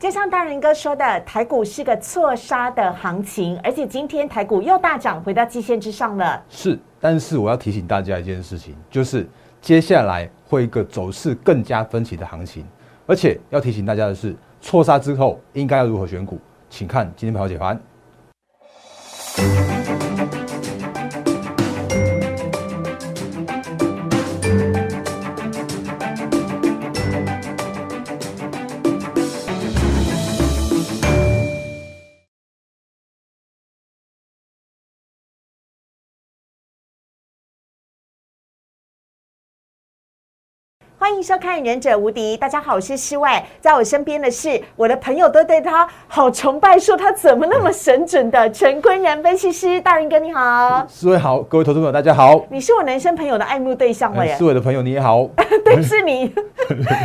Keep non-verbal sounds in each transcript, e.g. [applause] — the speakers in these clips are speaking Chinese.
就像大人哥说的，台股是个错杀的行情，而且今天台股又大涨，回到基线之上了。是，但是我要提醒大家一件事情，就是接下来会一个走势更加分歧的行情，而且要提醒大家的是，错杀之后应该要如何选股，请看今天盘后解盘。欢迎收看《忍者无敌》，大家好，我是施伟，在我身边的是我的朋友都对他好崇拜，说他怎么那么神准的陈坤然分析师，大仁哥你好，思伟好，各位投资朋友大家好，你是我男生朋友的爱慕对象了耶，施伟的朋友你也好，[laughs] 对，是你，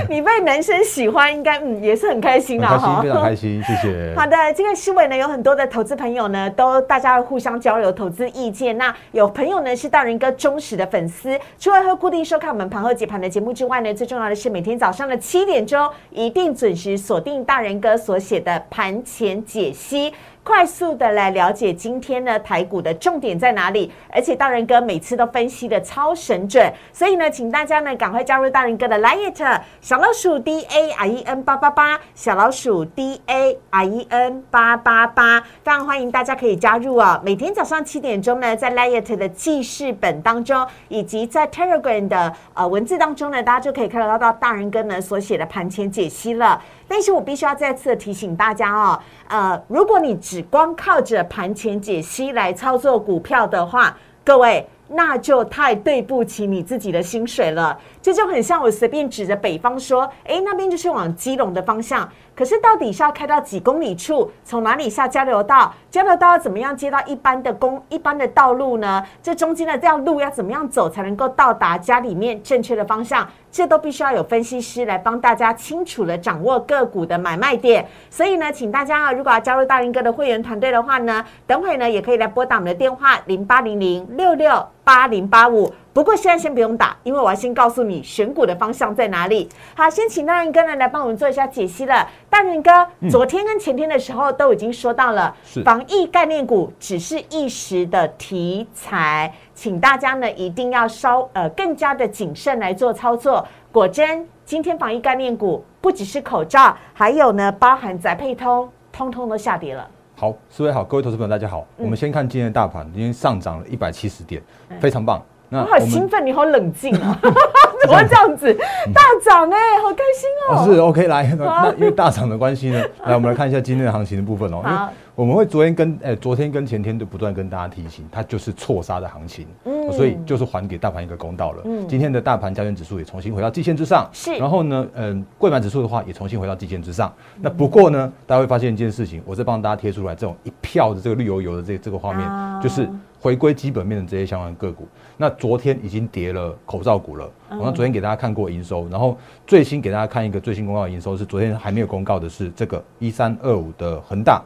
你被男生喜欢，应该嗯也是很开心的哈，非常开心，谢谢。[laughs] 好的，这个思伟呢有很多的投资朋友呢，都大家互相交流投资意见，那有朋友呢是大仁哥忠实的粉丝，除了会固定收看我们盘后解盘的节目之外呢。最重要的是，每天早上的七点钟，一定准时锁定大人哥所写的盘前解析。快速的来了解今天呢台股的重点在哪里，而且大人哥每次都分析的超神准，所以呢，请大家呢赶快加入大人哥的 Light 小老鼠 D A I E N 八八八，小老鼠 D A I E N 八八八，非常欢迎大家可以加入哦。每天早上七点钟呢，在 Light 的记事本当中，以及在 Telegram 的呃文字当中呢，大家就可以看得到大人哥呢所写的盘前解析了。但是我必须要再次的提醒大家哦，呃，如果你只光靠着盘前解析来操作股票的话，各位那就太对不起你自己的薪水了。这就很像我随便指着北方说，哎，那边就是往基隆的方向。可是到底是要开到几公里处？从哪里下交流道？交流道要怎么样接到一般的公一般的道路呢？这中间的这条路要怎么样走才能够到达家里面正确的方向？这都必须要有分析师来帮大家清楚的掌握个股的买卖点。所以呢，请大家啊，如果要加入大林哥的会员团队的话呢，等会呢也可以来拨打我们的电话零八零零六六八零八五。不过现在先不用打，因为我要先告诉你选股的方向在哪里。好，先请大仁哥呢来帮我们做一下解析了。大仁哥，昨天跟前天的时候都已经说到了，防疫概念股只是一时的题材，请大家呢一定要稍呃更加的谨慎来做操作。果真，今天防疫概念股不只是口罩，还有呢包含宅配通，通通都下跌了。好，四位好，各位投资朋友大家好，我们先看今天的大盘，今天上涨了一百七十点，非常棒。我好兴奋，你好冷静啊！[laughs] [laughs] 怎么会这样子大涨哎，好开心哦！是 OK，来，那因为大涨的关系呢，[laughs] 来我们来看一下今天的行情的部分哦。好。我们会昨天跟诶，昨天跟前天都不断跟大家提醒，它就是错杀的行情，嗯，所以就是还给大盘一个公道了。嗯，今天的大盘加权指数也重新回到季线之上，是。然后呢，嗯，贵盘指数的话也重新回到季线之上。那不过呢，大家会发现一件事情，我在帮大家贴出来这种一票的这个绿油油的这这个画面，就是回归基本面的这些相关个股。那昨天已经跌了口罩股了，我昨天给大家看过营收，然后最新给大家看一个最新公告的营收是昨天还没有公告的是这个一三二五的恒大。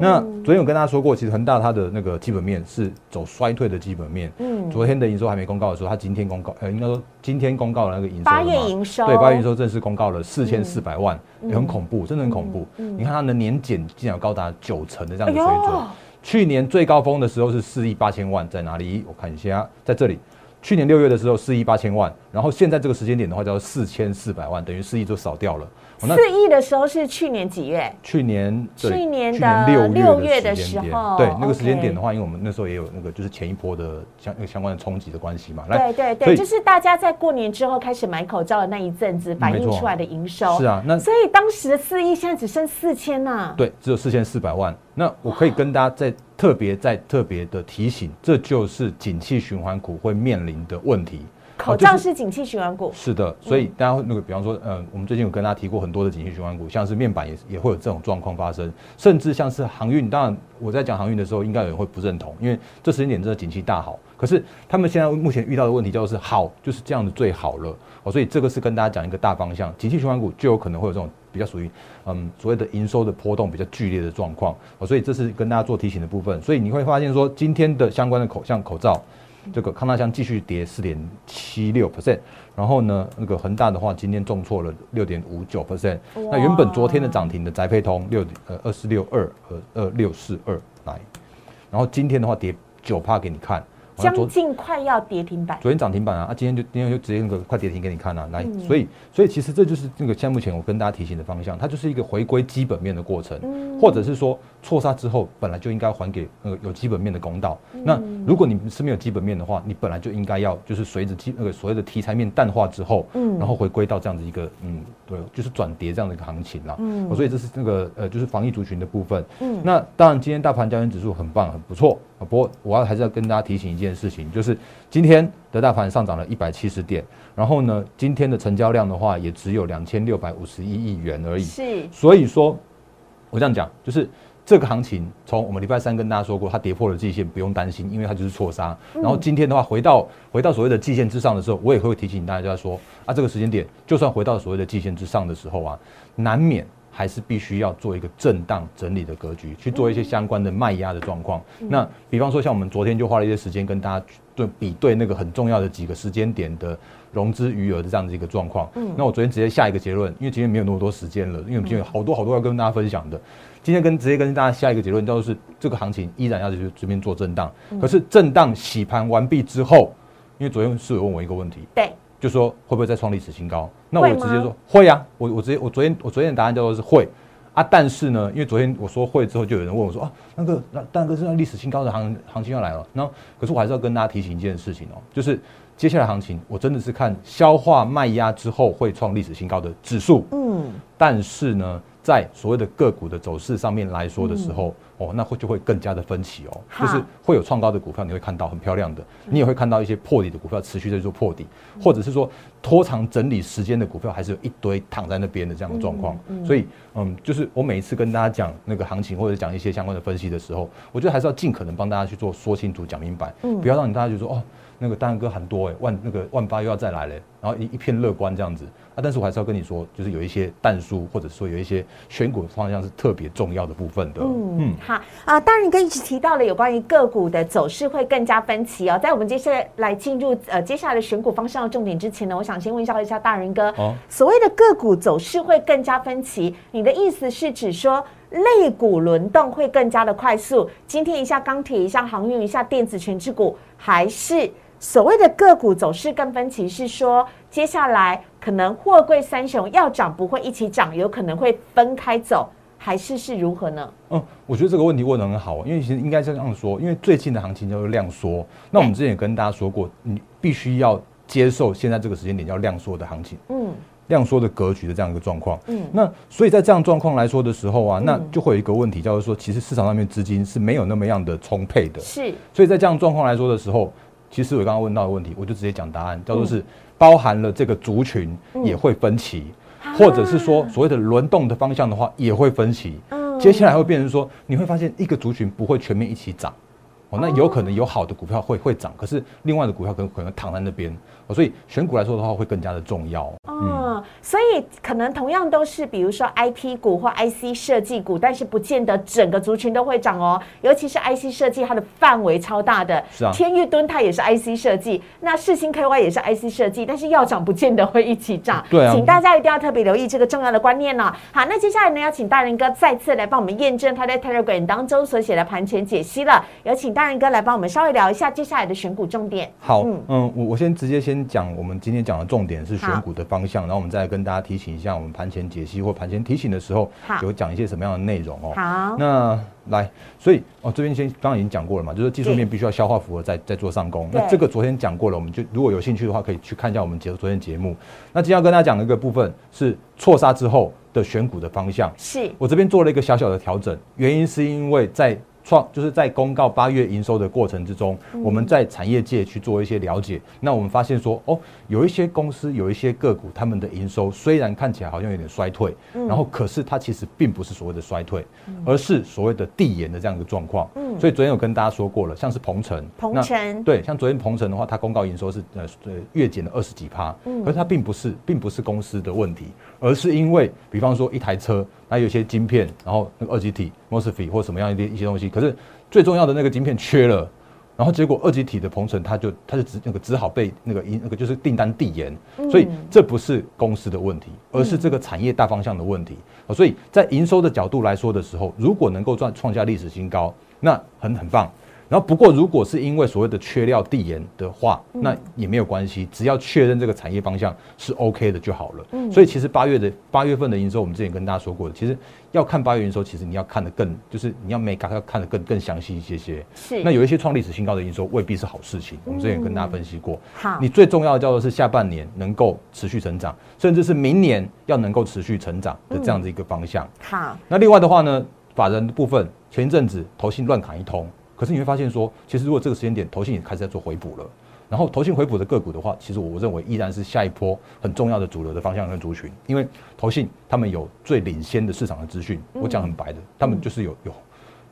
那昨天有跟大家说过，其实恒大它的那个基本面是走衰退的基本面。嗯，昨天的营收还没公告的时候，它今天公告，呃，应该说今天公告的那个营收，八月营收，对，八月营收正式公告了四千四百万，也很恐怖，真的很恐怖。你看它的年减竟然高达九成的这样的水准，去年最高峰的时候是四亿八千万，在哪里？我看一下，在这里。去年六月的时候四亿八千万，然后现在这个时间点的话叫四千四百万，等于四亿就少掉了。四亿的时候是去年几月？去年去年的六月的时候，对那个时间点的话，因为我们那时候也有那个就是前一波的相那个相关的冲击的关系嘛。对对对，就是大家在过年之后开始买口罩的那一阵子反映出来的营收。是啊，那所以当时的四亿现在只剩四千呐。对，只有四千四百万。那我可以跟大家再特别再特别的提醒，这就是景气循环股会面临的问题。口罩是景气循环股，是的，所以大家那个，比方说，嗯，我们最近有跟大家提过很多的景气循环股，像是面板也也会有这种状况发生，甚至像是航运。当然，我在讲航运的时候，应该有人会不认同，因为这时间点真的景气大好，可是他们现在目前遇到的问题叫做是好，就是这样子最好了哦。所以这个是跟大家讲一个大方向，景气循环股就有可能会有这种比较属于嗯所谓的营收的波动比较剧烈的状况哦。所以这是跟大家做提醒的部分。所以你会发现说，今天的相关的口像口罩。这个康大香继续跌四点七六 percent，然后呢，那个恒大的话今天重挫了六点五九 percent，那原本昨天的涨停的宅配通六呃二四六二和二六四二来，然后今天的话跌九趴给你看。将近快要跌停板，昨天涨停板啊，啊，今天就今天就直接那个快跌停给你看了，来，所以所以其实这就是那个现在目前我跟大家提醒的方向，它就是一个回归基本面的过程，或者是说错杀之后本来就应该还给那个有基本面的公道。那如果你是没有基本面的话，你本来就应该要就是随着基那个所谓的题材面淡化之后，嗯，然后回归到这样子一个嗯，对，就是转跌这样的一个行情啦。嗯，所以这是那个呃，就是防疫族群的部分。嗯，那当然今天大盘交易指数很棒，很不错。啊不过我要还是要跟大家提醒一件事情，就是今天的大盘上涨了一百七十点，然后呢，今天的成交量的话也只有两千六百五十一亿元而已。是，所以说，我这样讲，就是这个行情从我们礼拜三跟大家说过，它跌破了季线，不用担心，因为它就是错杀。然后今天的话，回到回到所谓的季线之上的时候，我也会提醒大家说，啊，这个时间点就算回到所谓的季线之上的时候啊，难免。还是必须要做一个震荡整理的格局，去做一些相关的卖压的状况。那比方说，像我们昨天就花了一些时间跟大家对比对那个很重要的几个时间点的融资余额的这样的一个状况。那我昨天直接下一个结论，因为今天没有那么多时间了，因为我们今天有好多好多要跟大家分享的。今天跟直接跟大家下一个结论，就是这个行情依然要去这边做震荡。可是震荡洗盘完毕之后，因为昨天是有问我一个问题，对。就说会不会再创历史新高？那我直接说会啊，我我直接我昨天我昨天的答案叫做是会啊，但是呢，因为昨天我说会之后，就有人问我说啊，那个那大哥是那历史新高的行行情要来了，然后可是我还是要跟大家提醒一件事情哦，就是接下来行情我真的是看消化卖压之后会创历史新高的指数，嗯，但是呢。在所谓的个股的走势上面来说的时候，哦，那会就会更加的分歧哦，就是会有创高的股票，你会看到很漂亮的，你也会看到一些破底的股票持续在做破底，或者是说拖长整理时间的股票，还是有一堆躺在那边的这样的状况。所以，嗯，就是我每一次跟大家讲那个行情或者讲一些相关的分析的时候，我觉得还是要尽可能帮大家去做说清楚、讲明白，不要让你大家就说哦。那个大哥很多哎，万那个万八又要再来嘞，然后一一片乐观这样子啊，但是我还是要跟你说，就是有一些淡书或者说有一些选股方向是特别重要的部分的。嗯嗯，好啊，当然哥一直提到了有关于个股的走势会更加分歧哦。在我们接下来进入呃接下来的选股方向的重点之前呢，我想先问一下一下大人哥，哦所谓的个股走势会更加分歧，你的意思是指说类股轮动会更加的快速？今天一下钢铁，一下航运，一下电子全指股，还是？所谓的个股走势更分歧，是说接下来可能货柜三雄要涨不会一起涨，有可能会分开走，还是是如何呢？嗯，我觉得这个问题问的很好，因为其实应该这样说，因为最近的行情叫做量缩。那我们之前也跟大家说过，你必须要接受现在这个时间点叫量缩的行情，嗯，量缩的格局的这样一个状况，嗯，那所以在这样状况来说的时候啊，那就会有一个问题，叫做说，其实市场上面资金是没有那么样的充沛的，是，所以在这样状况来说的时候。其实我刚刚问到的问题，我就直接讲答案，叫做是包含了这个族群也会分歧，或者是说所谓的轮动的方向的话也会分歧。接下来会变成说，你会发现一个族群不会全面一起涨，哦，那有可能有好的股票会会涨，可是另外的股票可能可能躺在那边。所以选股来说的话，会更加的重要。嗯，所以可能同样都是，比如说 IP 股或 IC 设计股，但是不见得整个族群都会涨哦。尤其是 IC 设计，它的范围超大的。是啊。天域敦它也是 IC 设计，那世星 KY 也是 IC 设计，但是要涨不见得会一起涨。对啊。请大家一定要特别留意这个重要的观念呢。好，那接下来呢，要请大人哥再次来帮我们验证他在 Telegram 当中所写的盘前解析了。有请大人哥来帮我们稍微聊一下接下来的选股重点。好，嗯嗯，我我先直接先讲我们今天。讲的重点是选股的方向，然后我们再跟大家提醒一下，我们盘前解析或盘前提醒的时候，有讲一些什么样的内容哦。好，那来，所以哦，这边先刚刚已经讲过了嘛，就是技术面必须要消化符合再再做上攻。那这个昨天讲过了，我们就如果有兴趣的话，可以去看一下我们节昨天节目。那今天要跟大家讲的一个部分是错杀之后的选股的方向，是我这边做了一个小小的调整，原因是因为在。创就是在公告八月营收的过程之中，我们在产业界去做一些了解。那我们发现说，哦，有一些公司有一些个股，他们的营收虽然看起来好像有点衰退，然后可是它其实并不是所谓的衰退，而是所谓的递延的这样一个状况。所以昨天有跟大家说过了，像是鹏程，鹏程对，像昨天鹏程的话，它公告营收是呃呃月减了二十几趴，可是它并不是并不是公司的问题，而是因为比方说一台车。那有些晶片，然后那个二极体 mosfet 或什么样一些一些东西，可是最重要的那个晶片缺了，然然后结果二级体的鹏程，它就它就只那个只好被那个一那个就是订单递延，所以这不是公司的问题，而是这个产业大方向的问题。所以在营收的角度来说的时候，如果能够赚创下历史新高，那很很棒。然后不过，如果是因为所谓的缺料递延的话，那也没有关系，只要确认这个产业方向是 OK 的就好了。嗯，所以其实八月的八月份的营收，我们之前跟大家说过的，其实要看八月营收，其实你要看的更，就是你要每个要看的更更详细一些些。是。那有一些创历史新高的营收未必是好事情，我们之前跟大家分析过。好。你最重要的叫做是下半年能够持续成长，甚至是明年要能够持续成长的这样子一个方向。好。那另外的话呢，法人的部分，前一阵子投信乱砍一通。可是你会发现说，其实如果这个时间点投信也开始在做回补了，然后投信回补的个股的话，其实我认为依然是下一波很重要的主流的方向跟族群，因为投信他们有最领先的市场的资讯，我讲很白的，他们就是有有。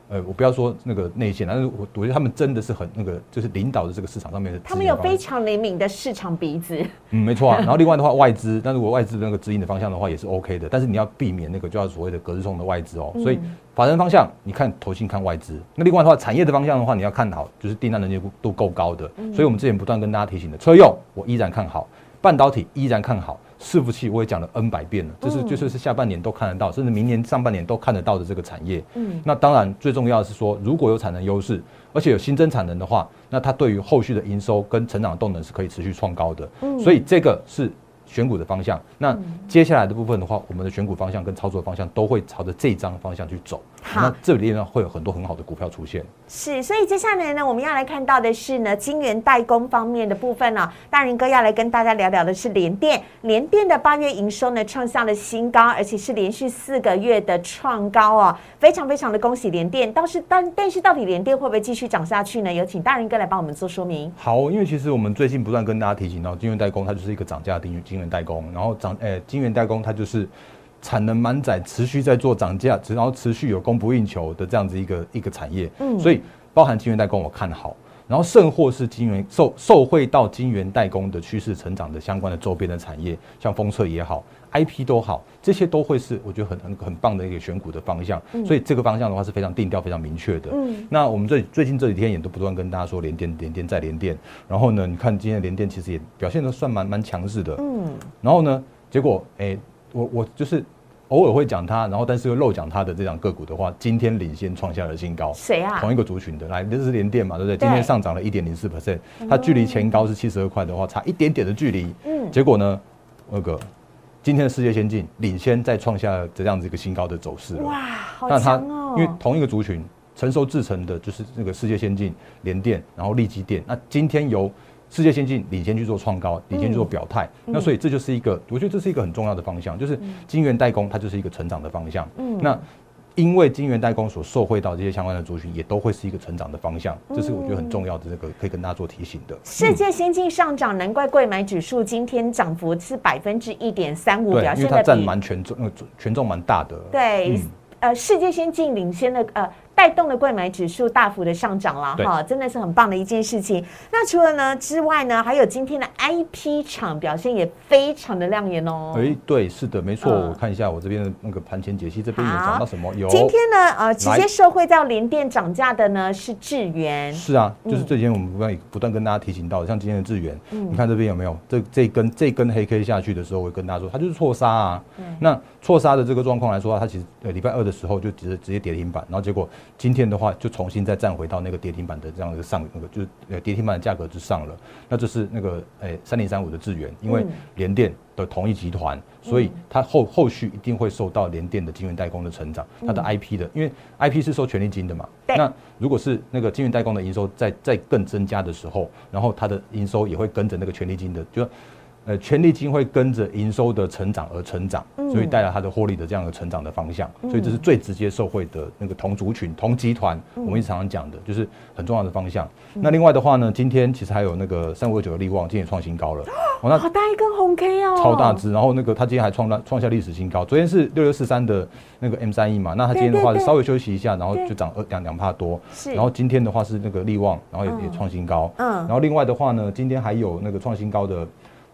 呃，我不要说那个内线，但是我我觉得他们真的是很那个，就是领导的这个市场上面的。他们有非常灵敏的市场鼻子。嗯，没错啊。[laughs] 然后另外的话，外资，但如果外资那个指引的方向的话，也是 OK 的。但是你要避免那个叫所谓的隔日冲的外资哦。所以法人方向，你看投信看外资。那另外的话，产业的方向的话，你要看好，就是订单能力度够高的。所以我们之前不断跟大家提醒的，车用我依然看好，半导体依然看好。伺服器我也讲了 N 百遍了，就是就是是下半年都看得到，甚至明年上半年都看得到的这个产业。嗯，那当然最重要的是说，如果有产能优势，而且有新增产能的话，那它对于后续的营收跟成长动能是可以持续创高的。嗯，所以这个是。选股的方向，那接下来的部分的话，我们的选股方向跟操作方向都会朝着这张方向去走。好，那这里呢会有很多很好的股票出现。是，所以接下来呢，我们要来看到的是呢，晶圆代工方面的部分呢，大仁哥要来跟大家聊聊的是联电。联电的八月营收呢创下了新高，而且是连续四个月的创高哦，非常非常的恭喜联电。倒是但但是到底联电会不会继续涨下去呢？有请大仁哥来帮我们做说明。好，因为其实我们最近不断跟大家提醒到，晶圆代工它就是一个涨价的晶晶圆代工，然后涨诶，晶圆代工它就是产能满载，持续在做涨价，然后持续有供不应求的这样子一个一个产业。嗯，所以包含晶圆代工我看好，然后甚或是晶圆受受惠到晶圆代工的趋势成长的相关的周边的产业，像封测也好，IP 都好，这些都会是我觉得很很很棒的一个选股的方向。所以这个方向的话是非常定调、非常明确的。嗯，那我们这最近这几天也都不断跟大家说连电、连电再连电，然后呢，你看今天连电其实也表现的算蛮蛮强势的。嗯，然后呢？结果，哎，我我就是偶尔会讲它，然后但是又漏讲它的这张个股的话，今天领先创下了新高。谁啊？同一个族群的，来，这是联电嘛，对不对？今天上涨了一点零四 percent，它距离前高是七十二块的话，差一点点的距离。嗯。结果呢，那个今天的世界先进领先再创下这样子一个新高的走势了。哇，好强哦！因为同一个族群，成熟制成的就是那个世界先进、联电，然后立基电。那今天由世界先进领先去做创高，领先去做表态，那所以这就是一个，我觉得这是一个很重要的方向，就是晶圆代工它就是一个成长的方向。嗯，那因为晶圆代工所受惠到这些相关的族群，也都会是一个成长的方向，这是我觉得很重要的这个可以跟大家做提醒的。世界先进上涨，难怪贵买指数今天涨幅是百分之一点三五，表现的占蛮权重，呃，权重蛮大的。对，呃，世界先进领先的呃。带动了贵买指数大幅的上涨了哈，真的是很棒的一件事情。那除了呢之外呢，还有今天的 IP 厂表现也非常的亮眼哦。哎，对，是的，没错。我看一下我这边的那个盘前解析，这边有讲到什么？有今天呢，呃，直接受惠到联电涨价的呢是智源。是啊，就是这几天我们不断不断跟大家提醒到，像今天的智源，你看这边有没有？这这根这根黑 K 下去的时候，我跟大家说，它就是错杀啊。那错杀的这个状况来说，它其实呃礼拜二的时候就直接直接跌停板，然后结果。今天的话，就重新再站回到那个跌停板的这样一个上那个，就是呃跌停板的价格之上了。那这是那个诶三零三五的智源，因为联电的同一集团，所以它后后续一定会受到联电的晶圆代工的成长，它的 IP 的，因为 IP 是收权利金的嘛。那如果是那个晶圆代工的营收在在更增加的时候，然后它的营收也会跟着那个权利金的，就。呃，权利金会跟着营收的成长而成长，所以带来它的获利的这样的成长的方向，所以这是最直接受惠的那个同族群、同集团。我们一直常常讲的，就是很重要的方向。那另外的话呢，今天其实还有那个三五二九的利旺，今天也创新高了。哦，那好大一根红 K 哦，超大只。然后那个它今天还创了创下历史新高。昨天是六六四三的那个 M 三 E 嘛，那它今天的话稍微休息一下，然后就涨二两两帕多。是。然后今天的话是那个利旺，然后也也创新高。嗯。然后另外的话呢，今天还有那个创新高的。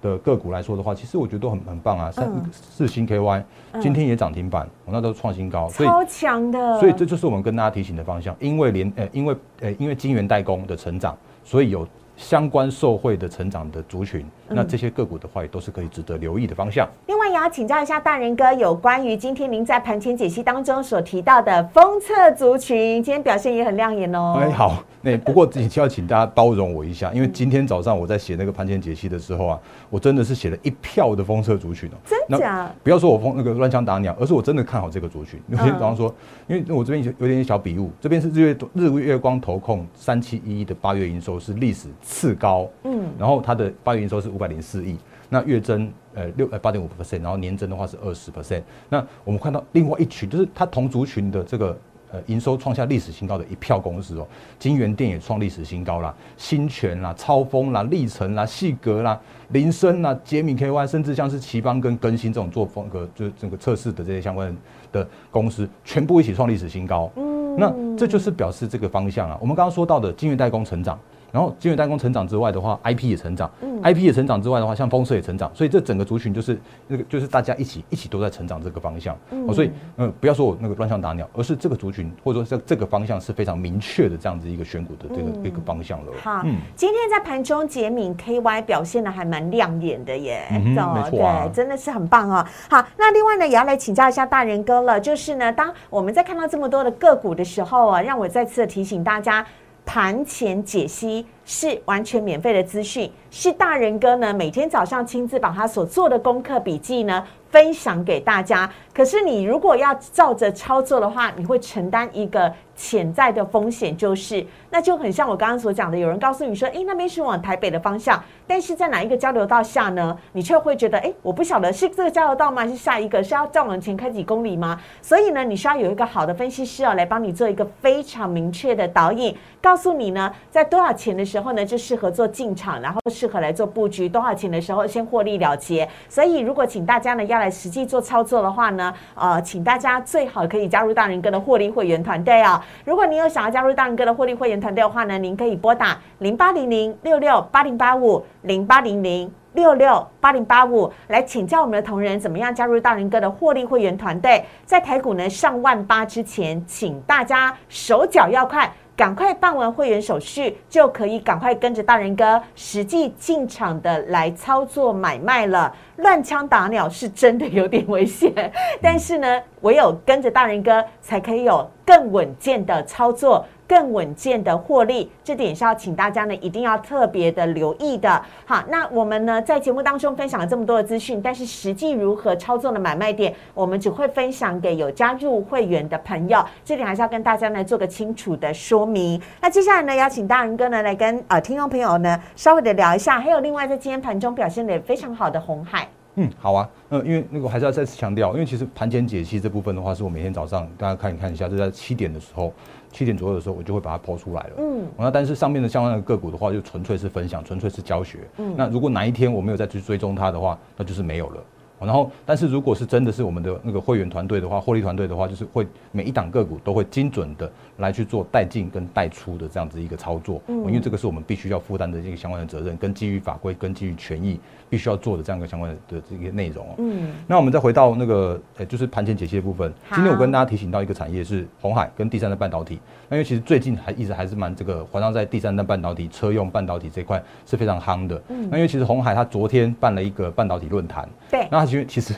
的个股来说的话，其实我觉得都很很棒啊。三嗯四星 KY 今天也涨停板，我那都创新高，所以超强的，所以这就是我们跟大家提醒的方向，因为连呃，因为呃，因为晶圆代工的成长，所以有相关受惠的成长的族群，那这些个股的话也都是可以值得留意的方向。另外也要请教一下大人哥，有关于今天您在盘前解析当中所提到的封测族群，今天表现也很亮眼哦。哎，好，那不过也要请大家包容我一下，因为今天早上我在写那个盘前解析的时候啊，我真的是写了一票的封测族群哦。真假？不要说我封那个乱枪打鸟，而是我真的看好这个族群。有些早上说，因为我这边有有点小笔误，这边是日月日月光投控三七一的八月营收是历史次高，嗯，然后它的八月营收是五百零四亿，那月增呃六呃八点五 percent，然后年增的话是二十 percent。那我们看到另外一群，就是它同族群的这个呃营收创下历史新高的一票公司哦，金源店也创历史新高啦，新泉啦、超风啦、历程啦、细格啦、林森啦、杰米 KY，甚至像是奇邦跟更新这种做风格就是整个测试的这些相关的公司，全部一起创历史新高。嗯，那这就是表示这个方向啊。我们刚刚说到的金源代工成长。然后金源代工成长之外的话，IP 也成长、i p 也成长之外的话，像风车也成长，所以这整个族群就是那个就是大家一起一起都在成长这个方向。哦，所以嗯、呃，不要说我那个乱枪打鸟，而是这个族群或者说这这个方向是非常明确的这样子一个选股的这个、一个方向了。好，今天在盘中杰敏 KY 表现的还蛮亮眼的耶，没错啊对，真的是很棒哦。好，那另外呢，也要来请教一下大人哥了，就是呢，当我们在看到这么多的个股的时候啊，让我再次的提醒大家。盘前解析是完全免费的资讯，是大人哥呢每天早上亲自把他所做的功课笔记呢分享给大家。可是你如果要照着操作的话，你会承担一个潜在的风险，就是那就很像我刚刚所讲的，有人告诉你说，诶，那边是往台北的方向，但是在哪一个交流道下呢？你却会觉得，诶，我不晓得是这个交流道吗？是下一个是要再往前开几公里吗？所以呢，你需要有一个好的分析师哦，来帮你做一个非常明确的导引，告诉你呢，在多少钱的时候呢，就适合做进场，然后适合来做布局；多少钱的时候先获利了结。所以，如果请大家呢要来实际做操作的话呢，呃，请大家最好可以加入大人哥的获利会员团队哦。如果您有想要加入大林哥的获利会员团队的话呢，您可以拨打零八零零六六八零八五零八零零。六六八零八五来请教我们的同仁怎么样加入大人哥的获利会员团队，在台股呢上万八之前，请大家手脚要快。赶快办完会员手续，就可以赶快跟着大人哥实际进场的来操作买卖了。乱枪打鸟是真的有点危险，[laughs] 但是呢，唯有跟着大人哥，才可以有更稳健的操作。更稳健的获利，这点是要请大家呢一定要特别的留意的。好，那我们呢在节目当中分享了这么多的资讯，但是实际如何操作的买卖点，我们只会分享给有加入会员的朋友。这点还是要跟大家呢做个清楚的说明。那接下来呢，邀请大仁哥呢来跟呃听众朋友呢稍微的聊一下，还有另外在今天盘中表现的非常好的红海。嗯，好啊，呃，因为那个还是要再次强调，因为其实盘前解析这部分的话，是我每天早上大家看一看一下，就在七点的时候，七点左右的时候，我就会把它抛出来了。嗯，那但是上面的相关的个股的话，就纯粹是分享，纯粹是教学。嗯，那如果哪一天我没有再去追踪它的话，那就是没有了。然后，但是如果是真的是我们的那个会员团队的话，获利团队的话，就是会每一档个股都会精准的来去做带进跟带出的这样子一个操作，嗯，因为这个是我们必须要负担的这个相关的责任，跟基于法规跟基于权益必须要做的这样一个相关的的这个内容哦。嗯，那我们再回到那个，呃，就是盘前解析的部分。今天我跟大家提醒到一个产业是红海跟第三代半导体，那因为其实最近还一直还是蛮这个环绕在第三代半导体车用半导体这块是非常夯的。嗯，那因为其实红海它昨天办了一个半导体论坛，对，那它其实其实。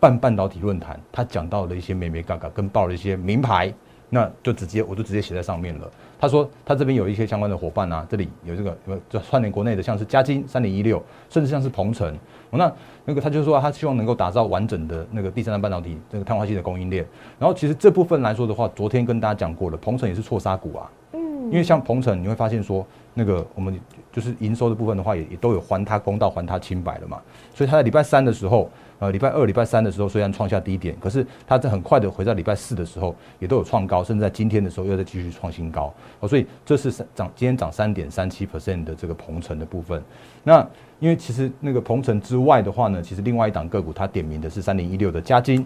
办半导体论坛，他讲到了一些美美嘎嘎，跟报了一些名牌，那就直接我就直接写在上面了。他说他这边有一些相关的伙伴啊，这里有这个就串联国内的，像是嘉金三零一六，甚至像是鹏程。那那个他就说他希望能够打造完整的那个第三代半导体这个碳化系的供应链。然后其实这部分来说的话，昨天跟大家讲过了，鹏程也是错杀股啊。嗯，因为像鹏程你会发现说，那个我们就是营收的部分的话，也也都有还他公道，还他清白了嘛。所以他在礼拜三的时候。呃，礼拜二、礼拜三的时候虽然创下低点，可是他在很快的回到礼拜四的时候也都有创高，甚至在今天的时候又在继续创新高。哦，所以这是涨今天涨三点三七 percent 的这个鹏程的部分。那因为其实那个鹏程之外的话呢，其实另外一档个股它点名的是三零一六的嘉金。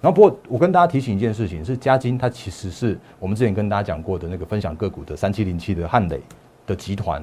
然后不过我跟大家提醒一件事情，是嘉金它其实是我们之前跟大家讲过的那个分享个股的三七零七的汉磊的集团。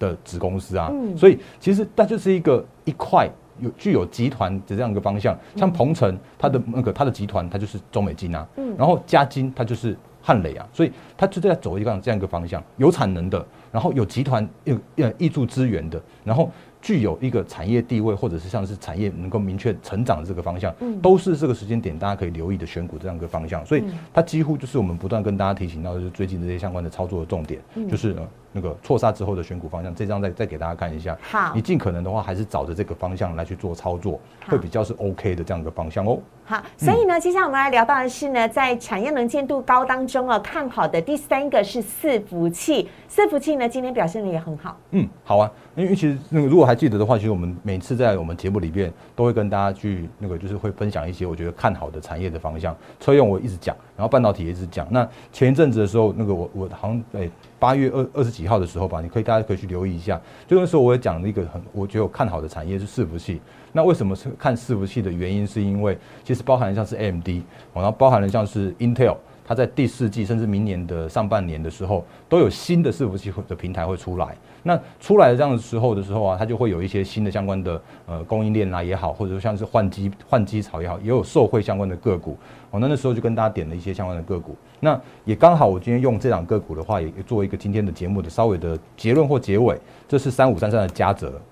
的子公司啊，所以其实它就是一个一块有具有集团的这样一个方向，像鹏程它的那个它的集团它就是中美金啊，然后嘉金它就是汉磊啊，所以它就在走一个这样一个方向，有产能的，然后有集团有呃挹注资源的，然后。具有一个产业地位，或者是像是产业能够明确成长的这个方向，都是这个时间点大家可以留意的选股这样一个方向。所以它几乎就是我们不断跟大家提醒到，就是最近这些相关的操作的重点，就是那个错杀之后的选股方向。这张再再给大家看一下。好，你尽可能的话，还是找着这个方向来去做操作，会比较是 OK 的这样一个方向哦。好，所以呢，接下来我们来聊到的是呢，在产业能见度高当中哦，看好的第三个是伺服器。伺服器呢，今天表现的也很好。嗯，好啊，因为其实那个如果还记得的话，其实我们每次在我们节目里面都会跟大家去那个，就是会分享一些我觉得看好的产业的方向。车用我一直讲，然后半导体也一直讲。那前一阵子的时候，那个我我好像诶八月二二十几号的时候吧，你可以大家可以去留意一下。就那时候我也讲了一个很我觉得我看好的产业是伺服器。那为什么是看伺服器的原因，是因为其实包含像是 AMD，然后包含了像是 Intel。它在第四季甚至明年的上半年的时候，都有新的伺服器的平台会出来。那出来的这样的时候的时候啊，它就会有一些新的相关的呃供应链啊也好，或者说像是换机换机潮也好，也有受惠相关的个股。哦，那那时候就跟大家点了一些相关的个股。那也刚好我今天用这两个股的话，也做一个今天的节目的稍微的结论或结尾。这是三五三三的嘉泽，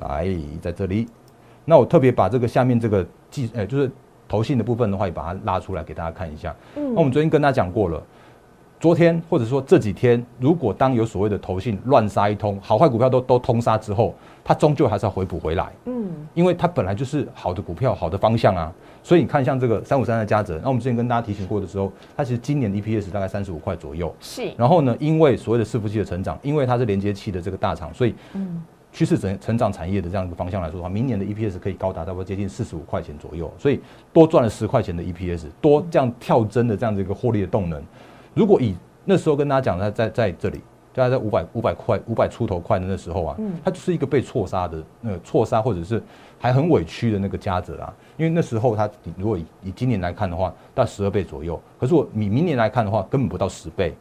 来在这里。那我特别把这个下面这个记呃就是。投信的部分的话，也把它拉出来给大家看一下。嗯，那我们昨天跟大家讲过了，昨天或者说这几天，如果当有所谓的投信乱杀一通，好坏股票都都通杀之后，它终究还是要回补回来。嗯，因为它本来就是好的股票，好的方向啊。所以你看，像这个三五三的嘉泽，那我们之前跟大家提醒过的时候，它其实今年 EPS 大概三十五块左右。是。然后呢，因为所谓的伺服器的成长，因为它是连接器的这个大厂，所以嗯。趋势成成长产业的这样一个方向来说的话，明年的 EPS 可以高达差不多接近四十五块钱左右，所以多赚了十块钱的 EPS，多这样跳增的这样的一个获利的动能。如果以那时候跟大家讲，在在在这里，大概在五百五百块五百出头块的那时候啊，它就是一个被错杀的那个错杀，或者是还很委屈的那个家者啊。因为那时候它如果以以今年来看的话，大概十二倍左右，可是我你明年来看的话，根本不到十倍。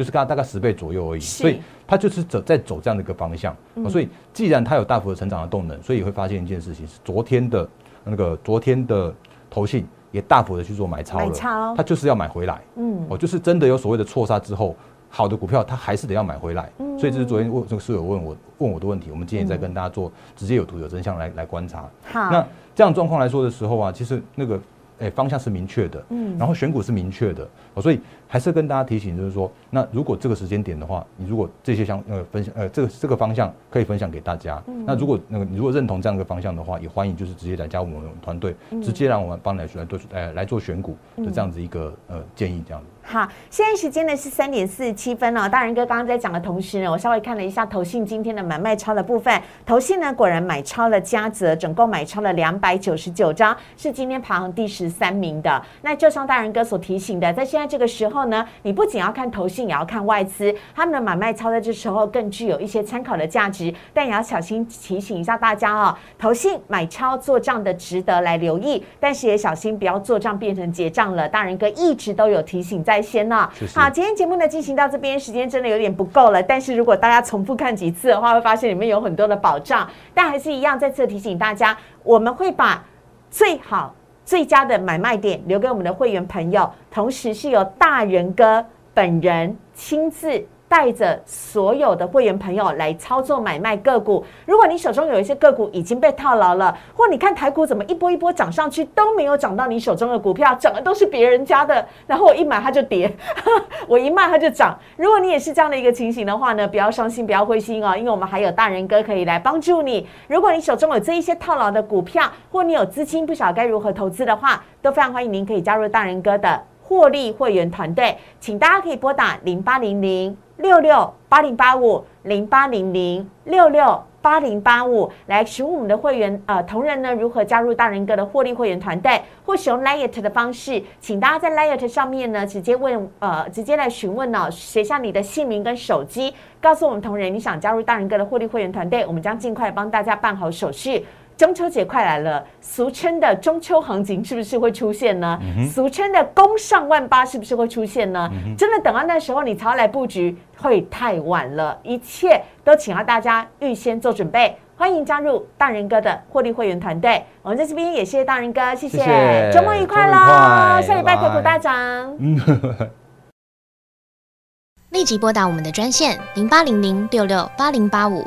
就是刚大概十倍左右而已，所以它就是走在走这样的一个方向。所以既然它有大幅的成长的动能，所以会发现一件事情是，昨天的那个昨天的投信也大幅的去做买超了，它就是要买回来。嗯，哦，就是真的有所谓的错杀之后，好的股票它还是得要买回来。所以这是昨天问这个室友问我问我的问题，我们今天也在跟大家做直接有图有真相来来观察。好，那这样状况来说的时候啊，其实那个诶方向是明确的，嗯，然后选股是明确的，所以。还是跟大家提醒，就是说，那如果这个时间点的话，你如果这些相呃分享呃这个这个方向可以分享给大家。那如果那个你如果认同这样一个方向的话，也欢迎就是直接来加入我们团队，直接让我们帮来来做呃来做选股的这样子一个呃建议这样子。好，现在时间呢是三点四十七分哦。大人哥刚刚在讲的同时呢，我稍微看了一下投信今天的买卖超的部分，投信呢果然买超了嘉泽，总共买超了两百九十九张，是今天排行第十三名的。那就像大人哥所提醒的，在现在这个时候。呢，你不仅要看投信，也要看外资，他们的买卖操在这时候更具有一些参考的价值，但也要小心提醒一下大家哦，投信买超做账的值得来留意，但是也小心不要做账变成结账了。大人哥一直都有提醒在先呢。好，今天节目呢进行到这边，时间真的有点不够了，但是如果大家重复看几次的话，会发现里面有很多的保障，但还是一样再次提醒大家，我们会把最好。最佳的买卖点留给我们的会员朋友，同时是由大人哥本人亲自。带着所有的会员朋友来操作买卖个股。如果你手中有一些个股已经被套牢了，或你看台股怎么一波一波涨上去都没有涨到你手中的股票，涨的都是别人家的，然后我一买它就跌，[laughs] 我一卖它就涨。如果你也是这样的一个情形的话呢，不要伤心，不要灰心哦，因为我们还有大人哥可以来帮助你。如果你手中有这一些套牢的股票，或你有资金不晓该如何投资的话，都非常欢迎您可以加入大人哥的获利会员团队，请大家可以拨打零八零零。六六八零八五零八零零六六八零八五来询问我们的会员呃同仁呢如何加入大人哥的获利会员团队，或使用 Lite 的方式，请大家在 Lite 上面呢直接问呃直接来询问呢，写下你的姓名跟手机，告诉我们同仁你想加入大人哥的获利会员团队，我们将尽快帮大家办好手续。中秋节快来了，俗称的中秋行情是不是会出现呢？俗称的攻上万八是不是会出现呢？真的等到那时候你才要来布局，会太晚了。一切都请要大家预先做准备，欢迎加入大人哥的获利会员团队。我们在这边也谢谢大人哥，谢谢，谢谢周末愉快喽！快下礼拜个股大涨。[laughs] 立即拨打我们的专线零八零零六六八零八五